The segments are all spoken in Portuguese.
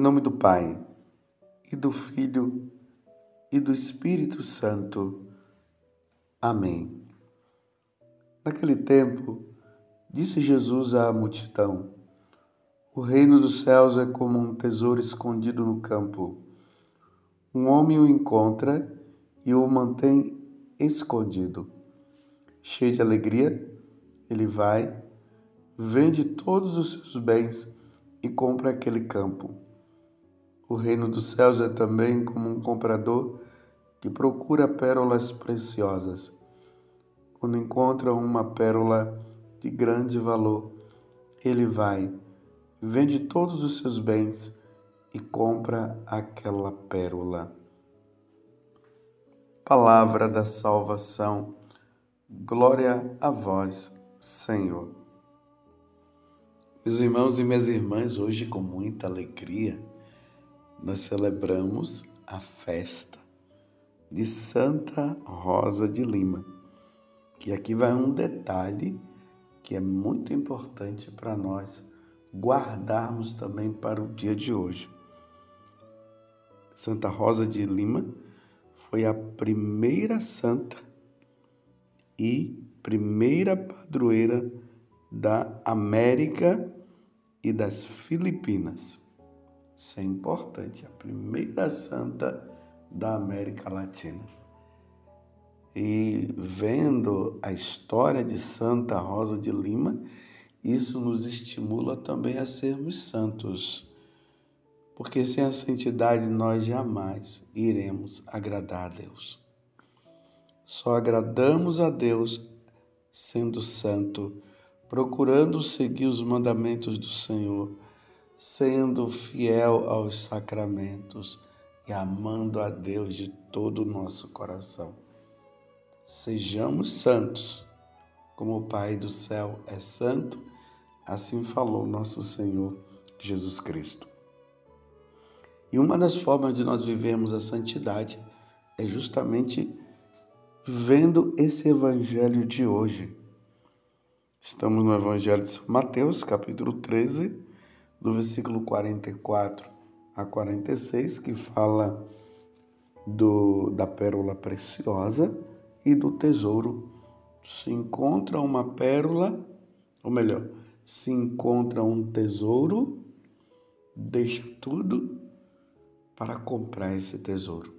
nome do Pai, e do Filho, e do Espírito Santo. Amém. Naquele tempo, disse Jesus à multidão: O reino dos céus é como um tesouro escondido no campo. Um homem o encontra e o mantém escondido. Cheio de alegria, ele vai, vende todos os seus bens e compra aquele campo o reino dos céus é também como um comprador que procura pérolas preciosas. Quando encontra uma pérola de grande valor, ele vai, vende todos os seus bens e compra aquela pérola. Palavra da salvação. Glória a vós, Senhor. Meus irmãos e minhas irmãs, hoje com muita alegria, nós celebramos a festa de Santa Rosa de Lima. Que aqui vai um detalhe que é muito importante para nós guardarmos também para o dia de hoje. Santa Rosa de Lima foi a primeira santa e primeira padroeira da América e das Filipinas. Isso é importante. A primeira santa da América Latina. E vendo a história de Santa Rosa de Lima, isso nos estimula também a sermos santos. Porque sem a santidade nós jamais iremos agradar a Deus. Só agradamos a Deus sendo santo, procurando seguir os mandamentos do Senhor sendo fiel aos sacramentos e amando a Deus de todo o nosso coração. Sejamos santos, como o Pai do céu é santo, assim falou nosso Senhor Jesus Cristo. E uma das formas de nós vivermos a santidade é justamente vendo esse evangelho de hoje. Estamos no Evangelho de São Mateus, capítulo 13, do versículo 44 a 46, que fala do, da pérola preciosa e do tesouro. Se encontra uma pérola, ou melhor, se encontra um tesouro, deixa tudo para comprar esse tesouro.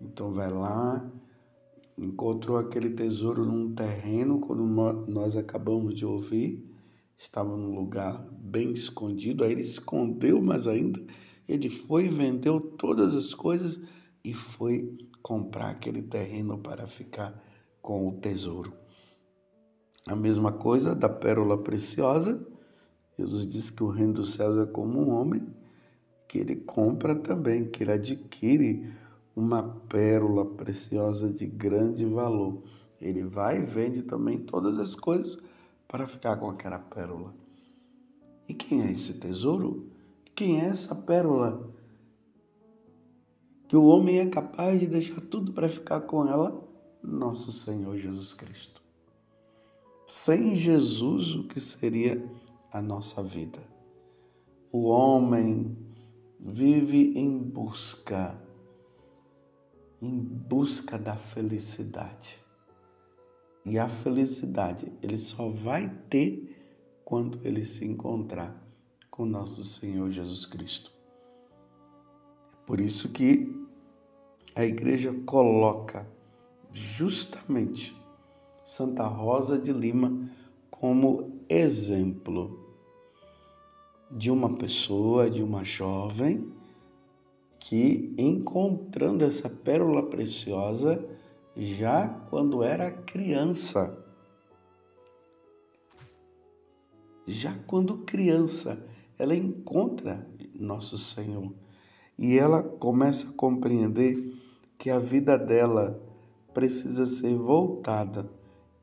Então vai lá, encontrou aquele tesouro num terreno, quando nós acabamos de ouvir, estava num lugar bem escondido, aí ele escondeu mais ainda, ele foi, vendeu todas as coisas e foi comprar aquele terreno para ficar com o tesouro. A mesma coisa da pérola preciosa, Jesus diz que o reino dos céus é como um homem que ele compra também, que ele adquire uma pérola preciosa de grande valor. Ele vai e vende também todas as coisas para ficar com aquela pérola. E quem é esse tesouro? Quem é essa pérola? Que o homem é capaz de deixar tudo para ficar com ela? Nosso Senhor Jesus Cristo. Sem Jesus, o que seria a nossa vida? O homem vive em busca, em busca da felicidade. E a felicidade ele só vai ter quando ele se encontrar com nosso Senhor Jesus Cristo. É por isso que a igreja coloca justamente Santa Rosa de Lima como exemplo de uma pessoa, de uma jovem que encontrando essa pérola preciosa, já quando era criança. Já quando criança, ela encontra nosso Senhor e ela começa a compreender que a vida dela precisa ser voltada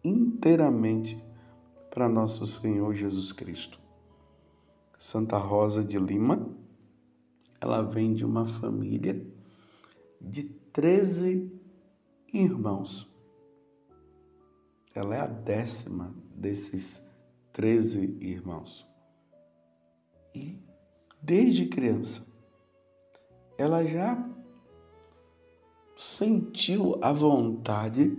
inteiramente para nosso Senhor Jesus Cristo. Santa Rosa de Lima, ela vem de uma família de 13 irmãos. Ela é a décima desses treze irmãos. E desde criança, ela já sentiu a vontade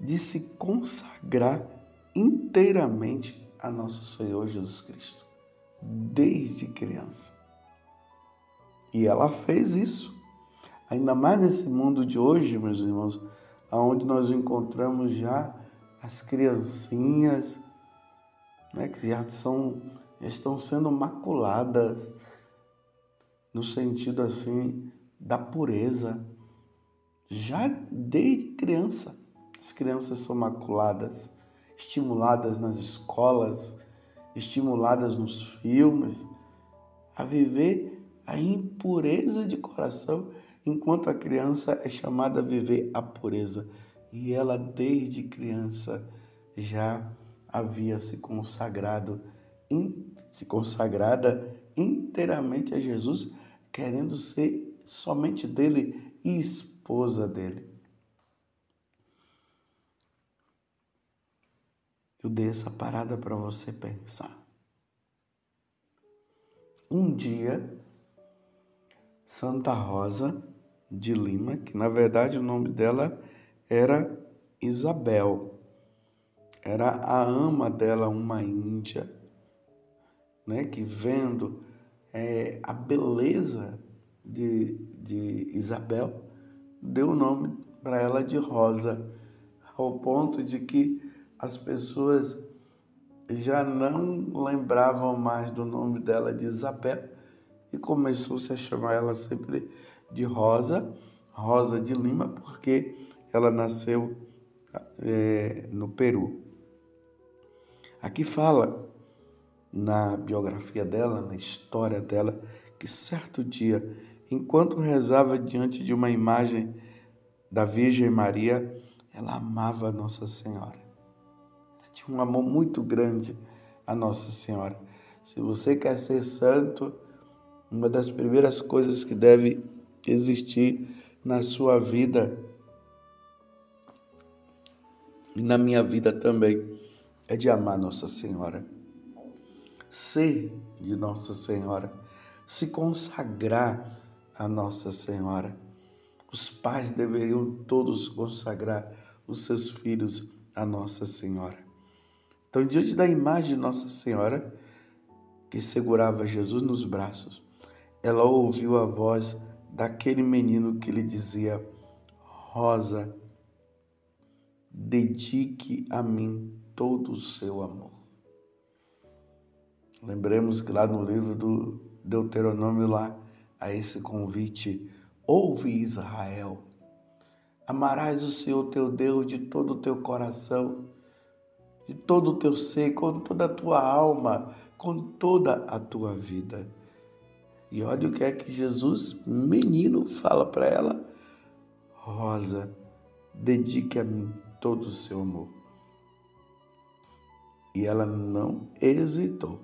de se consagrar inteiramente a nosso Senhor Jesus Cristo, desde criança. E ela fez isso. Ainda mais nesse mundo de hoje, meus irmãos, onde nós encontramos já as criancinhas, né, que já são, estão sendo maculadas no sentido assim da pureza, já desde criança. As crianças são maculadas, estimuladas nas escolas, estimuladas nos filmes a viver a impureza de coração, enquanto a criança é chamada a viver a pureza. E ela, desde criança, já havia se consagrado, se consagrada inteiramente a Jesus, querendo ser somente dele e esposa dele. Eu dei essa parada para você pensar. Um dia, Santa Rosa de Lima, que na verdade o nome dela era Isabel, era a ama dela, uma índia, né, que vendo é, a beleza de, de Isabel, deu o nome para ela de Rosa, ao ponto de que as pessoas já não lembravam mais do nome dela de Isabel e começou-se a chamar ela sempre de Rosa, Rosa de Lima, porque ela nasceu é, no Peru. Aqui fala na biografia dela, na história dela, que certo dia enquanto rezava diante de uma imagem da Virgem Maria, ela amava Nossa Senhora. Ela tinha um amor muito grande a Nossa Senhora. Se você quer ser santo, uma das primeiras coisas que deve existir na sua vida e na minha vida também é de amar Nossa Senhora. Ser de Nossa Senhora, se consagrar a Nossa Senhora. Os pais deveriam todos consagrar os seus filhos a Nossa Senhora. Então, diante da imagem de Nossa Senhora, que segurava Jesus nos braços, ela ouviu a voz daquele menino que lhe dizia: Rosa, dedique a mim todo o seu amor. Lembremos que lá no livro do Deuteronômio, lá, a esse convite: Ouve Israel, amarás o Senhor teu Deus de todo o teu coração, de todo o teu ser, com toda a tua alma, com toda a tua vida. E olha o que é que Jesus, menino, fala para ela: Rosa, dedique a mim todo o seu amor. E ela não hesitou.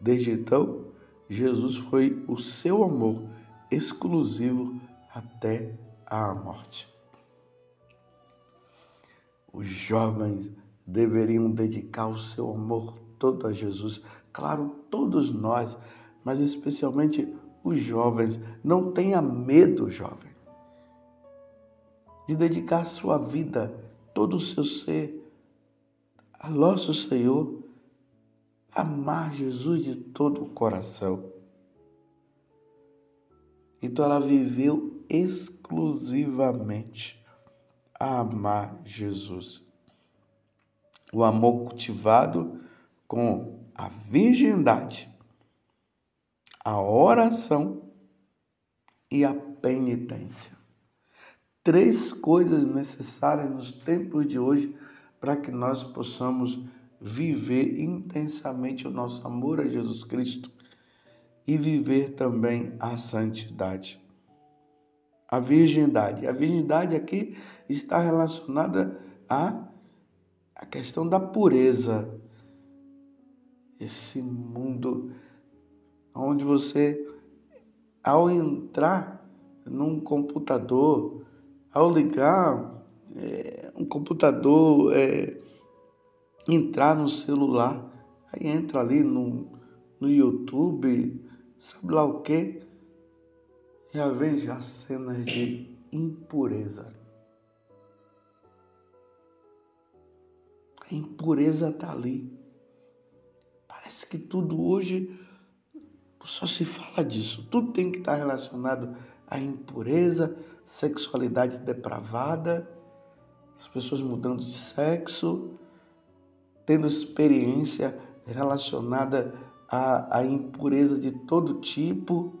Desde então, Jesus foi o seu amor exclusivo até a morte. Os jovens deveriam dedicar o seu amor todo a Jesus. Claro, todos nós, mas especialmente os jovens. Não tenha medo, jovem, de dedicar sua vida, todo o seu ser a nosso Senhor amar Jesus de todo o coração. Então ela viveu exclusivamente a amar Jesus. O amor cultivado com a virgindade, a oração e a penitência. Três coisas necessárias nos tempos de hoje para que nós possamos viver intensamente o nosso amor a Jesus Cristo e viver também a santidade. A virgindade. A virgindade aqui está relacionada à, à questão da pureza. Esse mundo onde você, ao entrar num computador, ao ligar é, um computador, é, entrar no celular, aí entra ali no, no YouTube, sabe lá o quê? Já vejo as cenas de impureza. A impureza está ali. Parece que tudo hoje só se fala disso. Tudo tem que estar relacionado à impureza, sexualidade depravada, as pessoas mudando de sexo, tendo experiência relacionada à, à impureza de todo tipo.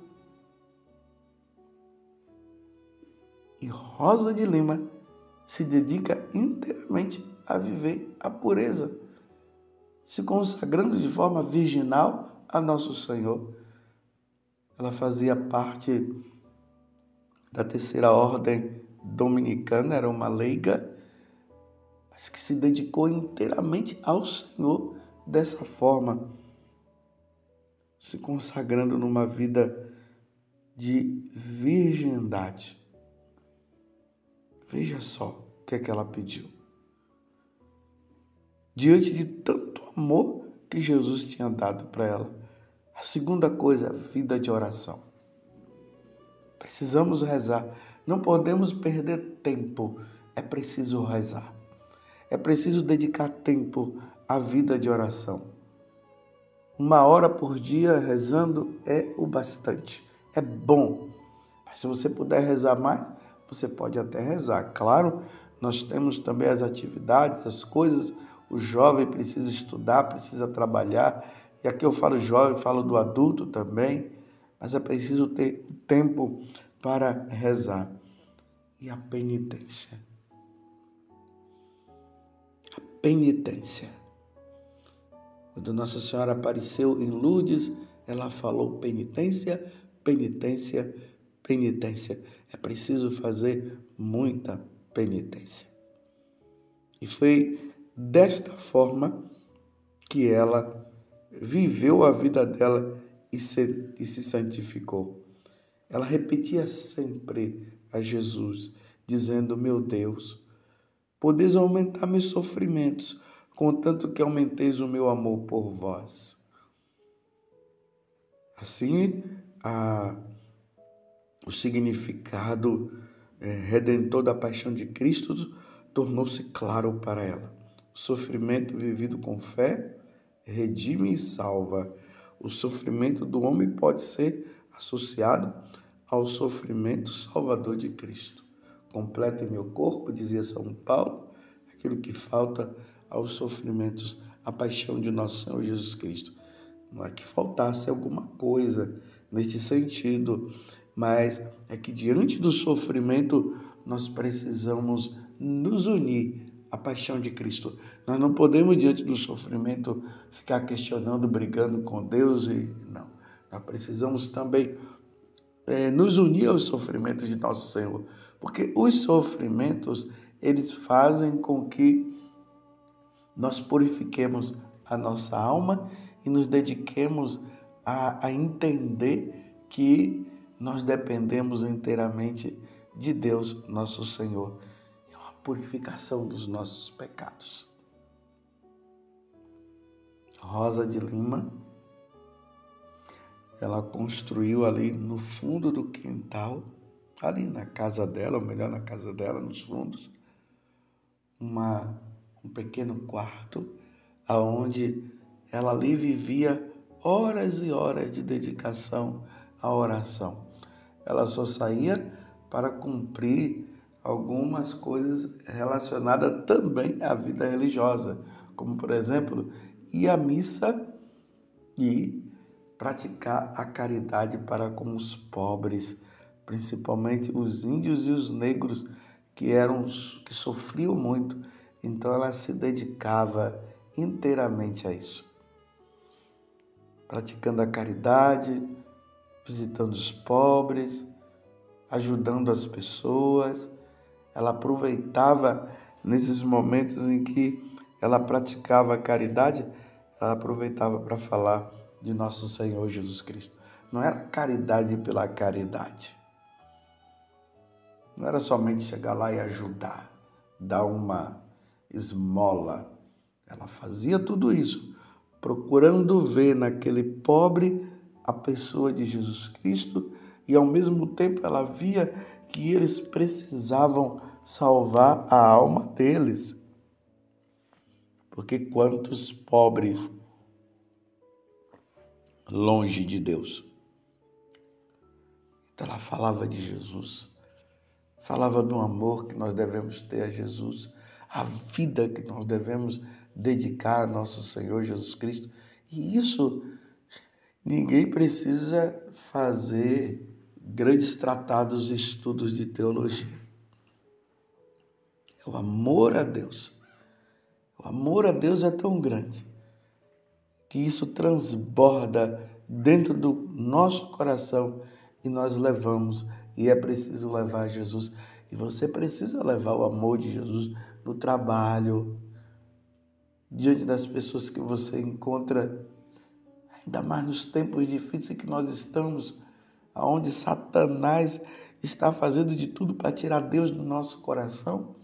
E Rosa de Lima se dedica inteiramente a viver a pureza, se consagrando de forma virginal a nosso Senhor. Ela fazia parte da terceira ordem dominicana, era uma leiga, mas que se dedicou inteiramente ao Senhor dessa forma, se consagrando numa vida de virgindade. Veja só o que é que ela pediu. Diante de tanto amor que Jesus tinha dado para ela. A segunda coisa, vida de oração. Precisamos rezar. Não podemos perder tempo. É preciso rezar. É preciso dedicar tempo à vida de oração. Uma hora por dia rezando é o bastante. É bom. Mas se você puder rezar mais, você pode até rezar. Claro, nós temos também as atividades, as coisas. O jovem precisa estudar, precisa trabalhar. E aqui eu falo jovem, falo do adulto também. Mas é preciso ter tempo para rezar. E a penitência. A penitência. Quando Nossa Senhora apareceu em Lourdes, ela falou penitência, penitência, penitência. É preciso fazer muita penitência. E foi desta forma que ela viveu a vida dela e se, e se santificou. Ela repetia sempre a Jesus, dizendo: Meu Deus, podeis aumentar meus sofrimentos, contanto que aumenteis o meu amor por vós. Assim, a o significado é, redentor da paixão de Cristo tornou-se claro para ela. O sofrimento vivido com fé redime e salva. O sofrimento do homem pode ser associado ao sofrimento salvador de Cristo. Completa em meu corpo, dizia São Paulo, aquilo que falta aos sofrimentos, a paixão de nosso Senhor Jesus Cristo. Não é que faltasse alguma coisa nesse sentido, mas é que diante do sofrimento nós precisamos nos unir à paixão de Cristo. Nós não podemos, diante do sofrimento, ficar questionando, brigando com Deus e não. Nós precisamos também é, nos unir aos sofrimentos de nosso Senhor, porque os sofrimentos eles fazem com que nós purifiquemos a nossa alma e nos dediquemos a, a entender que nós dependemos inteiramente de Deus, nosso Senhor. Purificação dos nossos pecados. Rosa de Lima, ela construiu ali no fundo do quintal, ali na casa dela, ou melhor, na casa dela, nos fundos, uma, um pequeno quarto, aonde ela ali vivia horas e horas de dedicação à oração ela só saía para cumprir algumas coisas relacionadas também à vida religiosa, como por exemplo, ir à missa e praticar a caridade para com os pobres, principalmente os índios e os negros que eram que sofriam muito. Então ela se dedicava inteiramente a isso. Praticando a caridade, visitando os pobres, ajudando as pessoas. Ela aproveitava nesses momentos em que ela praticava a caridade, ela aproveitava para falar de nosso Senhor Jesus Cristo. Não era caridade pela caridade. Não era somente chegar lá e ajudar, dar uma esmola. Ela fazia tudo isso, procurando ver naquele pobre a pessoa de Jesus Cristo e ao mesmo tempo ela via que eles precisavam salvar a alma deles. Porque quantos pobres longe de Deus. Então ela falava de Jesus, falava do amor que nós devemos ter a Jesus, a vida que nós devemos dedicar a nosso Senhor Jesus Cristo. E isso ninguém precisa fazer grandes tratados e estudos de teologia. O amor a Deus. O amor a Deus é tão grande que isso transborda dentro do nosso coração e nós levamos. E é preciso levar Jesus. E você precisa levar o amor de Jesus no trabalho, diante das pessoas que você encontra, ainda mais nos tempos difíceis que nós estamos, aonde Satanás está fazendo de tudo para tirar Deus do nosso coração.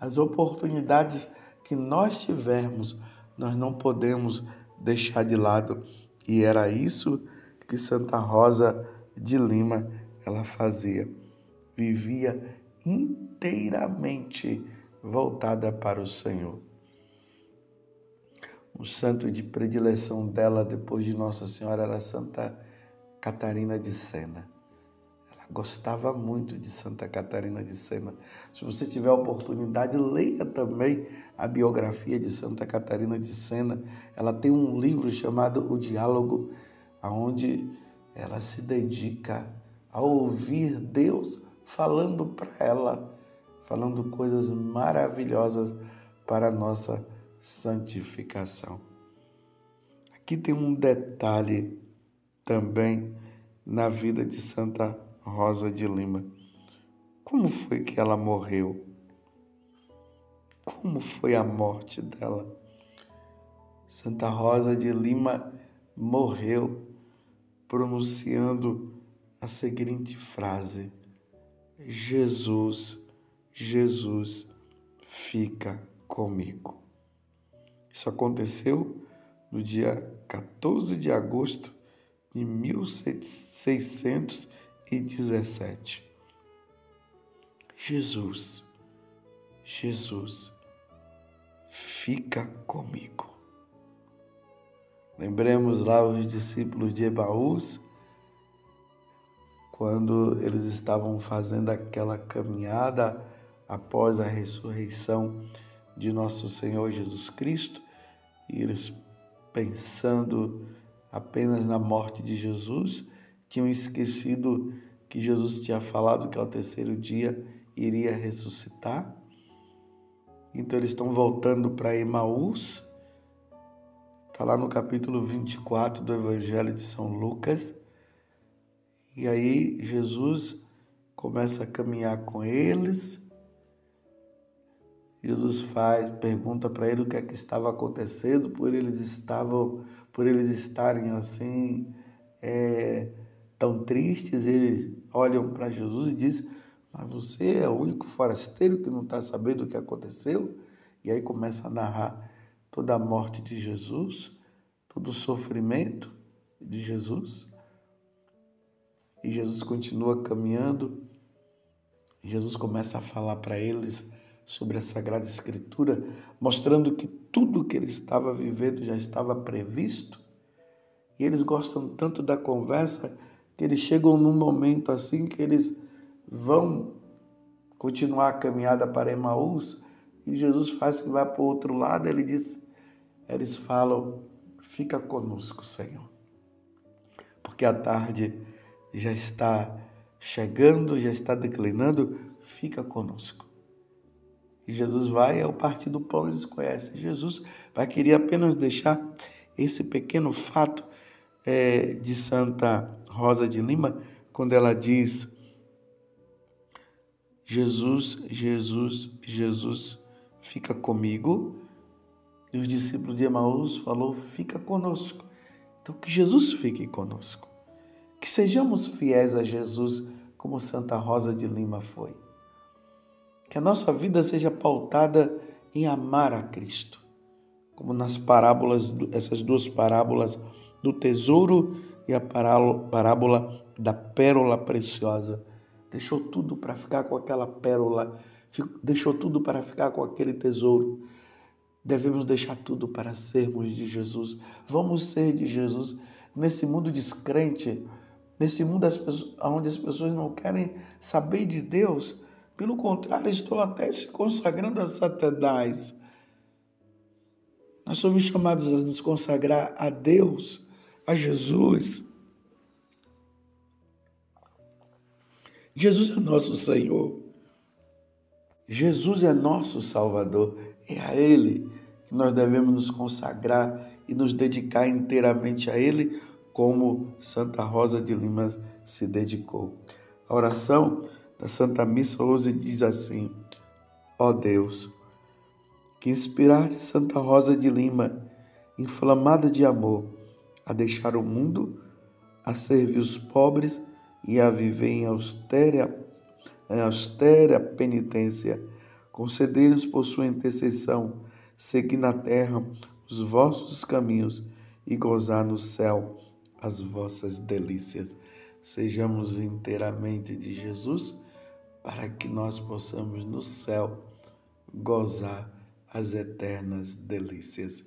As oportunidades que nós tivermos, nós não podemos deixar de lado. E era isso que Santa Rosa de Lima ela fazia. Vivia inteiramente voltada para o Senhor. O santo de predileção dela depois de Nossa Senhora era Santa Catarina de Sena. Gostava muito de Santa Catarina de Sena. Se você tiver oportunidade, leia também a biografia de Santa Catarina de Sena. Ela tem um livro chamado O Diálogo, onde ela se dedica a ouvir Deus falando para ela, falando coisas maravilhosas para a nossa santificação. Aqui tem um detalhe também na vida de Santa Rosa de Lima. Como foi que ela morreu? Como foi a morte dela? Santa Rosa de Lima morreu pronunciando a seguinte frase: Jesus, Jesus, fica comigo. Isso aconteceu no dia 14 de agosto de 1617. Jesus, Jesus, fica comigo. Lembremos lá os discípulos de Ebaús, quando eles estavam fazendo aquela caminhada após a ressurreição de nosso Senhor Jesus Cristo, e eles pensando apenas na morte de Jesus, tinham esquecido que Jesus tinha falado que ao terceiro dia iria ressuscitar. Então eles estão voltando para Emaús, está lá no capítulo 24 do Evangelho de São Lucas. E aí Jesus começa a caminhar com eles. Jesus faz, pergunta para ele o que é que estava acontecendo, por eles estavam, por eles estarem assim é, tão tristes. Eles olham para Jesus e dizem: mas você é o único forasteiro que não está sabendo o que aconteceu? E aí começa a narrar toda a morte de Jesus, todo o sofrimento de Jesus. E Jesus continua caminhando. Jesus começa a falar para eles sobre a Sagrada Escritura, mostrando que tudo que ele estava vivendo já estava previsto. E eles gostam tanto da conversa que eles chegam num momento assim que eles vão continuar a caminhada para Emaús e Jesus faz que vai para o outro lado. Ele diz, eles falam, fica conosco, Senhor, porque a tarde já está chegando, já está declinando, fica conosco. E Jesus vai ao partir do pão, eles conhecem. Jesus vai querer apenas deixar esse pequeno fato é, de Santa Rosa de Lima, quando ela diz Jesus, Jesus, Jesus, fica comigo. E os discípulos de Emaús falou, fica conosco. Então que Jesus fique conosco. Que sejamos fiéis a Jesus como Santa Rosa de Lima foi. Que a nossa vida seja pautada em amar a Cristo. Como nas parábolas, essas duas parábolas do tesouro e a parábola da pérola preciosa. Deixou tudo para ficar com aquela pérola, deixou tudo para ficar com aquele tesouro. Devemos deixar tudo para sermos de Jesus. Vamos ser de Jesus nesse mundo descrente, nesse mundo onde as pessoas não querem saber de Deus. Pelo contrário, estão até se consagrando a Satanás. Nós somos chamados a nos consagrar a Deus, a Jesus. Jesus é nosso Senhor. Jesus é nosso Salvador. É a Ele que nós devemos nos consagrar e nos dedicar inteiramente a Ele, como Santa Rosa de Lima se dedicou. A oração da Santa Missa hoje diz assim: Ó Deus, que inspiraste Santa Rosa de Lima, inflamada de amor, a deixar o mundo, a servir os pobres e a viver em austera, em austera penitência, concedei-nos por sua intercessão, seguir na terra os vossos caminhos e gozar no céu as vossas delícias. Sejamos inteiramente de Jesus, para que nós possamos no céu gozar as eternas delícias.